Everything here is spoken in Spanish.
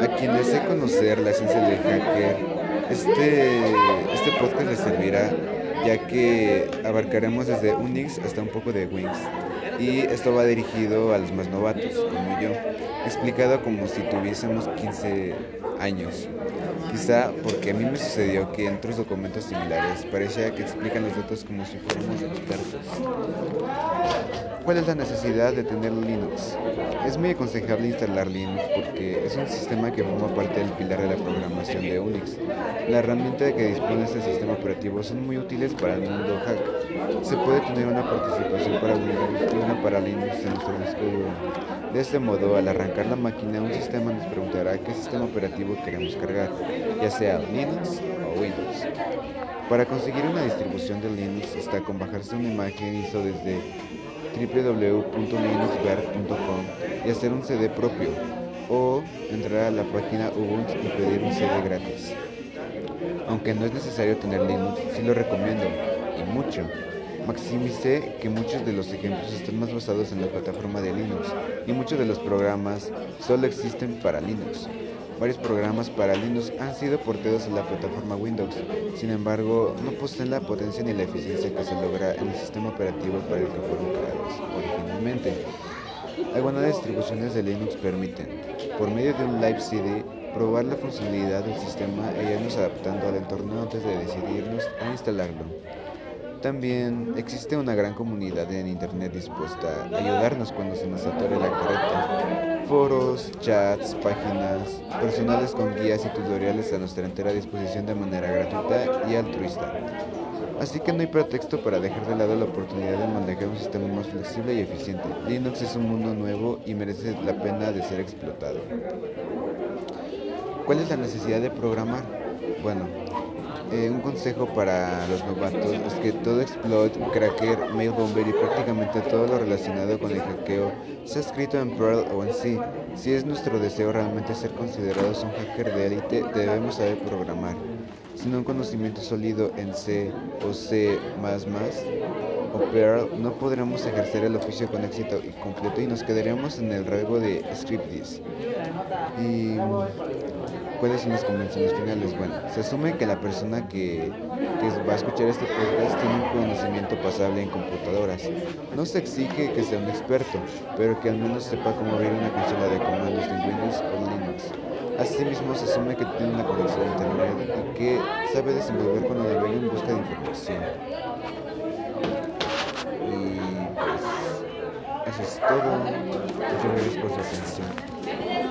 A quienes desee conocer la ciencia del hacker, este, este podcast les servirá ya que abarcaremos desde Unix hasta un poco de Wings. Y esto va dirigido a los más novatos, como yo, explicado como si tuviésemos 15 años. Quizá porque a mí me sucedió que en otros documentos similares parecía que explican los datos como si fuéramos expertos. ¿Cuál es la necesidad de tener Linux? Es muy aconsejable instalar Linux porque es un sistema que forma parte del pilar de la programación de Unix. La herramienta que dispone este sistema operativo son muy útiles para el mundo hack. Se puede tener una participación para Windows y una para Linux en nuestro disco duro. De este modo, al arrancar la máquina, un sistema nos preguntará qué sistema operativo queremos cargar, ya sea Linux o Windows. Para conseguir una distribución de Linux está con bajarse una imagen ISO desde www.linuxberg.com y hacer un CD propio o entrar a la página Ubuntu y pedir un CD gratis. Aunque no es necesario tener Linux, sí lo recomiendo y mucho. Maximicé que muchos de los ejemplos están más basados en la plataforma de Linux y muchos de los programas solo existen para Linux. Varios programas para Linux han sido portados a la plataforma Windows, sin embargo, no poseen la potencia ni la eficiencia que se logra en el sistema operativo para el que fueron creados originalmente. Algunas distribuciones de Linux permiten, por medio de un Live CD, probar la funcionalidad del sistema e irnos adaptando al entorno antes de decidirnos a instalarlo. También existe una gran comunidad en Internet dispuesta a ayudarnos cuando se nos atore la carreta. Foros, chats, páginas, personales con guías y tutoriales a nuestra entera disposición de manera gratuita y altruista. Así que no hay pretexto para dejar de lado la oportunidad de manejar un sistema más flexible y eficiente. Linux es un mundo nuevo y merece la pena de ser explotado. ¿Cuál es la necesidad de programar? Bueno, eh, un consejo para los novatos es que todo exploit, cracker, mail bomber y prácticamente todo lo relacionado con el hackeo sea escrito en Perl o en C. Si es nuestro deseo realmente ser considerados un hacker de élite, debemos saber programar. Sin un conocimiento sólido en C o C++ o Perl, no podremos ejercer el oficio con éxito y completo y nos quedaremos en el rango de scripties. Y ¿Cuáles son las convenciones finales? Bueno, se asume que la persona que, que, va a escuchar este podcast tiene un conocimiento pasable en computadoras. No se exige que sea un experto, pero que al menos sepa cómo abrir una consola de comandos en Windows o Linux. Asimismo, se asume que tiene una conexión a Internet y que sabe desenvolver cuando navega en busca de información. Y pues, eso es todo. Muchas gracias por su atención.